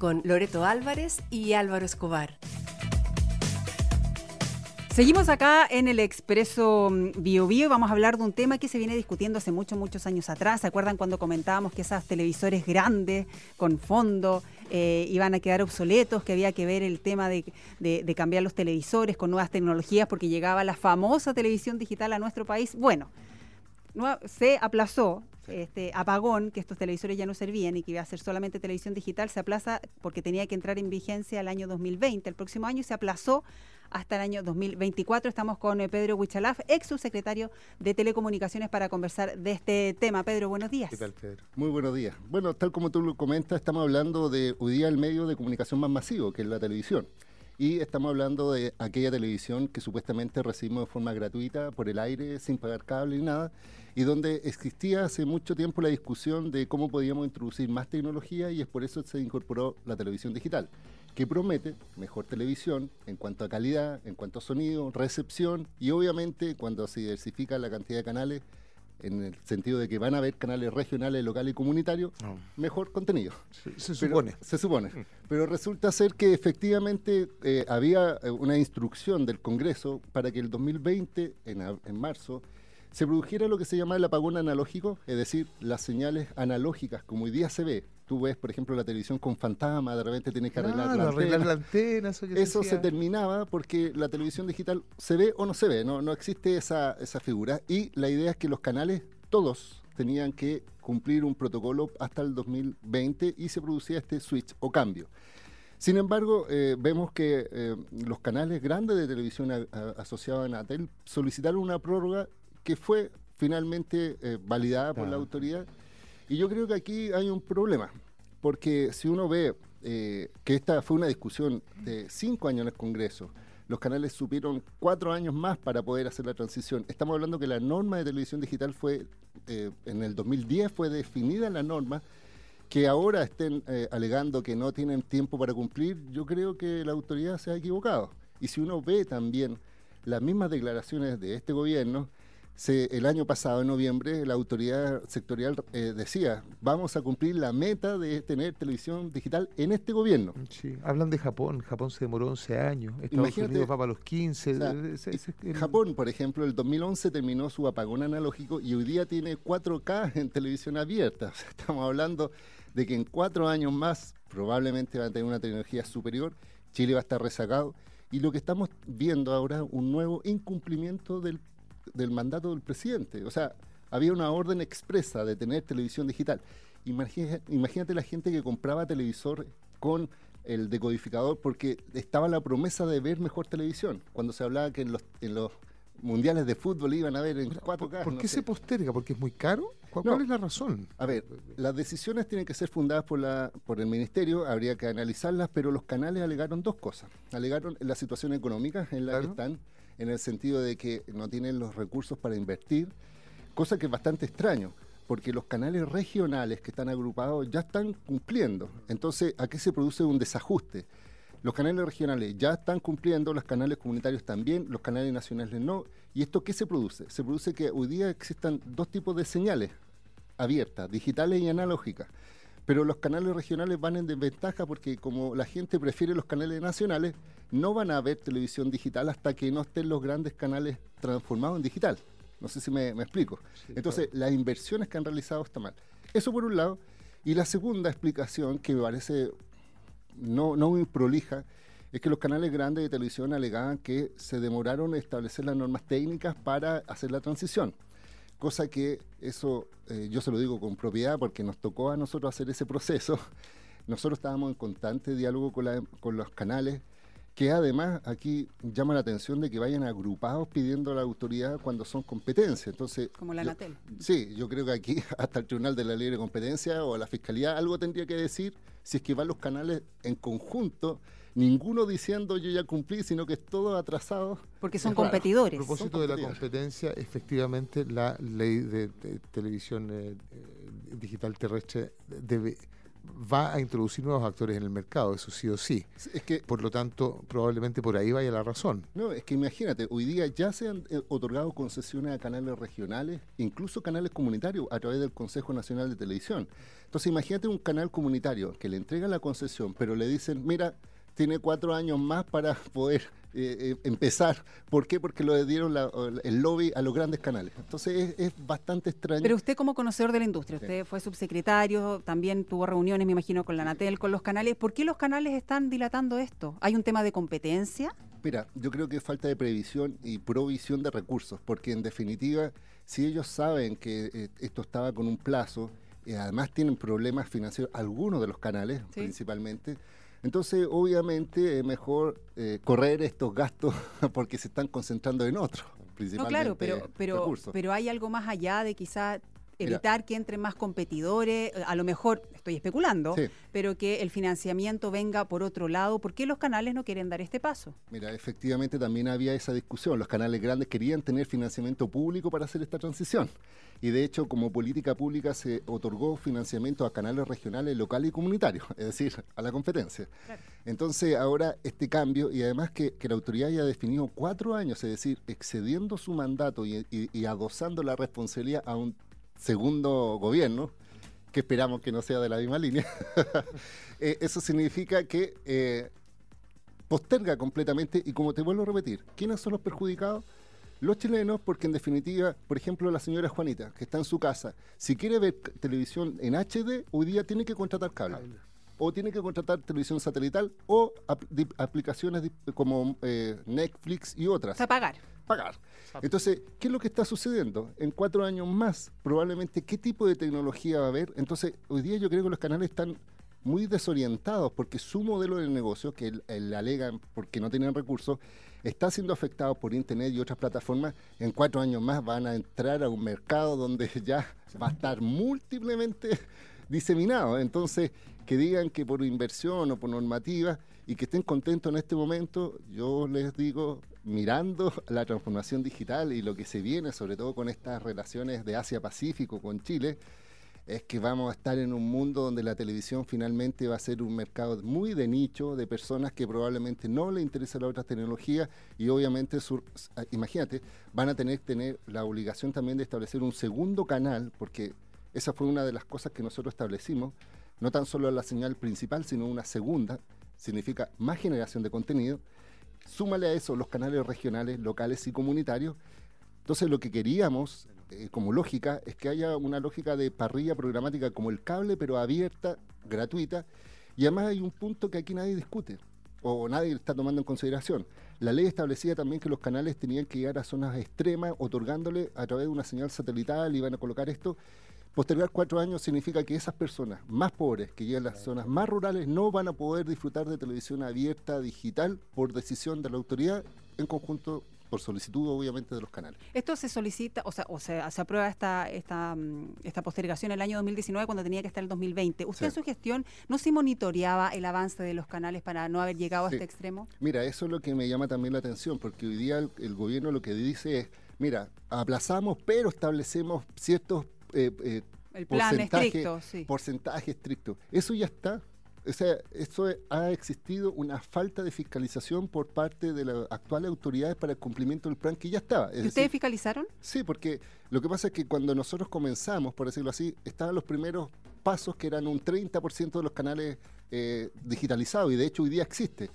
con Loreto Álvarez y Álvaro Escobar. Seguimos acá en el Expreso mm, Bio Bio y vamos a hablar de un tema que se viene discutiendo hace muchos, muchos años atrás. ¿Se acuerdan cuando comentábamos que esos televisores grandes, con fondo, eh, iban a quedar obsoletos, que había que ver el tema de, de cambiar los televisores con nuevas tecnologías porque llegaba la famosa televisión digital a nuestro país? Bueno, se aplazó este apagón, que estos televisores ya no servían y que iba a ser solamente televisión digital, se aplaza porque tenía que entrar en vigencia el año 2020, el próximo año, se aplazó hasta el año 2024. Estamos con eh, Pedro Huichalaf, ex subsecretario de Telecomunicaciones, para conversar de este tema. Pedro, buenos días. ¿Qué tal, Pedro? Muy buenos días. Bueno, tal como tú lo comentas, estamos hablando de hoy día el medio de comunicación más masivo, que es la televisión. Y estamos hablando de aquella televisión que supuestamente recibimos de forma gratuita por el aire, sin pagar cable ni nada, y donde existía hace mucho tiempo la discusión de cómo podíamos introducir más tecnología y es por eso se incorporó la televisión digital, que promete mejor televisión en cuanto a calidad, en cuanto a sonido, recepción y obviamente cuando se diversifica la cantidad de canales, en el sentido de que van a haber canales regionales, locales y comunitarios, mejor contenido. Se, supone. se supone. Mm. Pero resulta ser que efectivamente eh, había eh, una instrucción del Congreso para que el 2020, en, en marzo, se produjera lo que se llama el apagón analógico, es decir, las señales analógicas, como hoy día se ve. Tú ves, por ejemplo, la televisión con fantasma, de repente tienes que arreglar, la, arreglar la antena. Eso, se terminaba porque la televisión digital se ve o no se ve, no, no existe esa, esa figura. Y la idea es que los canales, todos, tenían que cumplir un protocolo hasta el 2020 y se producía este switch o cambio. Sin embargo, eh, vemos que eh, los canales grandes de televisión asociados a Natel solicitaron una prórroga que fue finalmente eh, validada por la autoridad. Y yo creo que aquí hay un problema, porque si uno ve eh, que esta fue una discusión de cinco años en el Congreso, los canales supieron cuatro años más para poder hacer la transición. Estamos hablando que la norma de televisión digital fue, eh, en el 2010 fue definida la norma, que ahora estén alegando que no tienen tiempo para cumplir, yo creo que la autoridad se ha equivocado. Y si uno ve también las mismas declaraciones de este gobierno, el año pasado, en noviembre, la autoridad sectorial eh, decía, vamos a cumplir la meta de tener televisión digital en este gobierno. Sí, hablan de Japón, Japón se demoró 11 años, Estados Unidos va para los 15. Japón, por ejemplo, el 2011 terminó su apagón analógico y hoy día tiene 4K en televisión abierta. estamos hablando de que en cuatro años más probablemente va a tener una tecnología superior, Chile va a estar rezagado y lo que estamos viendo ahora un nuevo incumplimiento del del mandato del presidente. O sea, había una orden expresa de tener televisión digital. Imagínate, la gente que compraba televisor con el decodificador porque estaba la promesa de ver mejor televisión. Cuando se hablaba que en los, en los mundiales de fútbol iban a ver en 4K. ¿Por, qué se posterga? ¿Porque es muy caro? ¿Cuál, es la razón? A ver, las decisiones tienen que ser fundadas por, la, por el ministerio, habría que analizarlas, pero los canales alegaron dos cosas. Alegaron la situación económica en la que están en el sentido de que no tienen los recursos para invertir, cosa que es bastante extraño, porque los canales regionales que están agrupados ya están cumpliendo. Entonces, ¿a qué se produce un desajuste? Los canales regionales ya están cumpliendo, los canales comunitarios también, los canales nacionales no. ¿Y esto qué se produce? Se produce que hoy día existan dos tipos de señales abiertas, digitales y analógicas. Pero los canales regionales van en desventaja porque como la gente prefiere los canales nacionales, no van a ver televisión digital hasta que no estén los grandes canales transformados en digital. No sé si me, explico. Entonces, las inversiones que han realizado están mal. Eso por un lado. Y la segunda explicación, que me parece no, no muy prolija, es que los canales grandes de televisión alegaban que se demoraron en establecer las normas técnicas para hacer la transición cosa que eso eh, yo se lo digo con propiedad porque nos tocó a nosotros hacer ese proceso. Nosotros estábamos en constante diálogo con, con los canales, que además aquí llama la atención de que vayan agrupados pidiendo a la autoridad cuando son competencias. Entonces, Como la Natel. Sí, yo creo que aquí hasta el Tribunal de la Libre Competencia o la Fiscalía algo tendría que decir si es que van los canales en conjunto ninguno diciendo yo ya cumplí, sino que es todo atrasado. Porque son competidores. A propósito de la competencia, efectivamente la ley de, televisión eh, eh, digital terrestre debe va a introducir nuevos actores en el mercado, eso sí o sí. Es que, por lo tanto, probablemente por ahí vaya la razón. No, es que imagínate, hoy día ya se han eh, otorgado concesiones a canales regionales, incluso canales comunitarios, a través del Consejo Nacional de Televisión. Entonces, imagínate un canal comunitario que le entrega la concesión, pero le dicen, mira, tiene cuatro años más para poder eh, eh, empezar. ¿Por qué? Porque lo dieron el lobby a los grandes canales. Entonces es, bastante extraño. Pero usted como conocedor de la industria, usted fue subsecretario, también tuvo reuniones, me imagino, con la Natel, con los canales. ¿Por qué los canales están dilatando esto? ¿Hay un tema de competencia? Mira, yo creo que falta de previsión y provisión de recursos, porque en definitiva, si ellos saben que eh, esto estaba con un plazo, y además tienen problemas financieros, algunos de los canales principalmente, entonces, obviamente, es mejor eh, correr estos gastos porque se están concentrando en otros, principalmente. No, claro, pero, pero, pero hay algo más allá de quizá evitar que entren más competidores, a lo mejor estoy especulando, pero que el financiamiento venga por otro lado. ¿Por qué los canales no quieren dar este paso? Mira, efectivamente también había esa discusión. Los canales grandes querían tener financiamiento público para hacer esta transición. Y de hecho, como política pública se otorgó financiamiento a canales regionales, locales y comunitarios, es decir, a la competencia. Entonces, ahora este cambio, y además que, la autoridad haya definido cuatro años, es decir, excediendo su mandato y, y adosando la responsabilidad a un segundo gobierno, que esperamos que no sea de la misma línea, eh, eso significa que eh, posterga completamente y como te vuelvo a repetir, ¿quiénes son los perjudicados? Los chilenos, porque en definitiva, por ejemplo, la señora Juanita, que está en su casa, si quiere ver televisión en HD, hoy día tiene que contratar cable. O tiene que contratar televisión satelital o aplicaciones como eh, Netflix y otras. A pagar pagar. Entonces, ¿qué es lo que está sucediendo? En cuatro años más, probablemente, ¿qué tipo de tecnología va a haber? Entonces, hoy día yo creo que los canales están muy desorientados porque su modelo de negocio, que el, alegan porque no tienen recursos, está siendo afectado por Internet y otras plataformas. En cuatro años más van a entrar a un mercado donde ya va a estar múltiplemente diseminado. Entonces, que digan que por inversión o por normativa y que estén contentos en este momento, yo les digo, mirando la transformación digital y lo que se viene, sobre todo con estas relaciones de Asia-Pacífico con Chile, es que vamos a estar en un mundo donde la televisión finalmente va a ser un mercado muy de nicho, de personas que probablemente no le interesa la otra tecnología y obviamente, ah, imagínate, van a tener tener la obligación también de establecer un segundo canal, porque esa fue una de las cosas que nosotros establecimos, no tan solo la señal principal, sino una segunda, significa más generación de contenido, Súmale a eso los canales regionales, locales y comunitarios. Entonces lo que queríamos eh, como lógica es que haya una lógica de parrilla programática como el cable, pero abierta, gratuita. Y además hay un punto que aquí nadie discute o nadie está tomando en consideración. La ley establecía también que los canales tenían que llegar a zonas extremas, otorgándole a través de una señal satelital, iban a colocar esto, Postergar cuatro años significa que esas personas más pobres que llegan a las zonas más rurales no van a poder disfrutar de televisión abierta digital por decisión de la autoridad en conjunto por solicitud obviamente de los canales. Esto se solicita, o sea, o se aprueba esta, esta, mm, esta postergación el año 2019 cuando tenía que estar el 2020. ¿Usted en su gestión no se monitoreaba el avance de los canales para no haber llegado a este extremo? Mira, eso es lo que me llama también la atención, porque hoy día el gobierno lo que dice es, mira, aplazamos, pero establecemos ciertos eh, eh, el plan estricto, porcentaje estricto. Eso ya está. O sea, eso ha existido una falta de fiscalización por parte de las actuales autoridades para el cumplimiento del plan que ya estaba. ¿Y ustedes fiscalizaron? Sí, porque lo que pasa es que cuando nosotros comenzamos, por decirlo así, estaban los primeros pasos que eran un 30% de los canales eh, digitalizados y de hecho hoy día existe.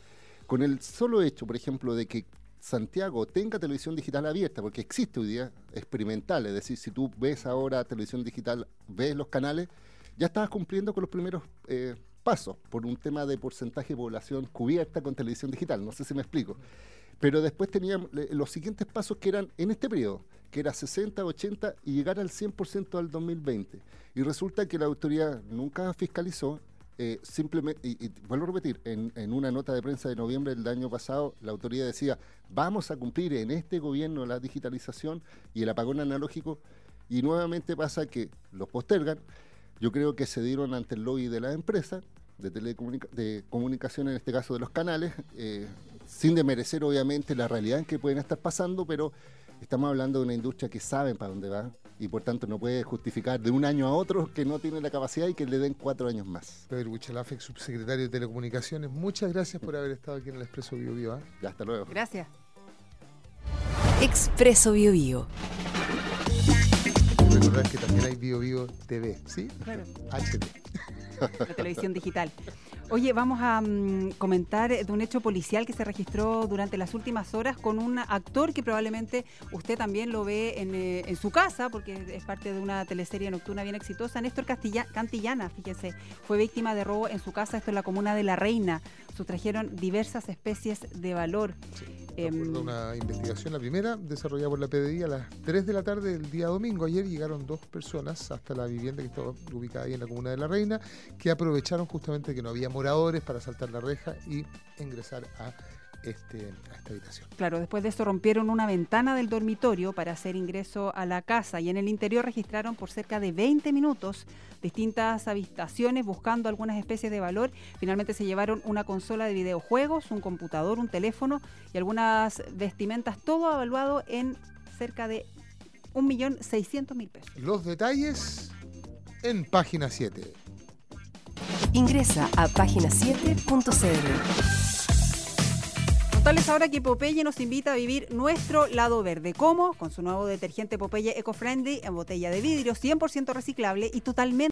Con el solo hecho, por ejemplo, de que Santiago tenga televisión digital abierta, porque existe hoy día experimental, es decir, si tú ves ahora televisión digital, ves los canales, ya estabas cumpliendo con los primeros eh, pasos por un tema de porcentaje de población cubierta con televisión digital, no sé si me explico. Pero después teníamos los siguientes pasos que eran en este periodo, que era 60, 80 y llegar al 100% al 2020. Y resulta que la autoridad nunca fiscalizó eh, simplemente, y, vuelvo a repetir, en, una nota de prensa de noviembre del año pasado, la autoridad decía, vamos a cumplir en este gobierno la digitalización y el apagón analógico, y nuevamente pasa que los postergan. Yo creo que se dieron ante el lobby de la empresa, de, de comunicación, en este caso de los canales, eh, sin demerecer obviamente la realidad en que pueden estar pasando, pero Estamos hablando de una industria que sabe para dónde va y por tanto no puede justificar de un año a otro que no tiene la capacidad y que le den cuatro años más. Pedro Buchalafex, subsecretario de Telecomunicaciones, muchas gracias por haber estado aquí en el Expreso Bio Bio. ¿ah? hasta luego. Gracias. Expreso Bio Bio. Recordar que también hay Bio Bio TV, ¿sí? Claro. HD. La televisión digital. Oye, vamos a mm, comentar de un hecho policial que se registró durante las últimas horas con un actor que probablemente usted también lo ve en, eh, su casa, porque es parte de una teleserie nocturna bien exitosa. Néstor Castilla Cantillana, fíjese, fue víctima de robo en su casa, esto en la comuna de La Reina. Sustrajeron diversas especies de valor. Eh, una investigación, la primera, desarrollada por la PDI a las 3 de la tarde del día domingo. Ayer llegaron dos personas hasta la vivienda que estaba ubicada ahí en la comuna de La Reina, que aprovecharon justamente que no había moradores para saltar la reja y ingresar a este, a esta habitación. Claro, después de eso rompieron una ventana del dormitorio para hacer ingreso a la casa y en el interior registraron por cerca de 20 minutos distintas habitaciones buscando algunas especies de valor. Finalmente se llevaron una consola de videojuegos, un computador, un teléfono y algunas vestimentas, todo evaluado en cerca de 1.600.000 pesos. Los detalles en página 7. Ingresa a página7.cl. Contarles ahora que Popeye nos invita a vivir nuestro lado verde. ¿Cómo? Con su nuevo detergente Popeye Eco Friendly en botella de vidrio 100% reciclable y totalmente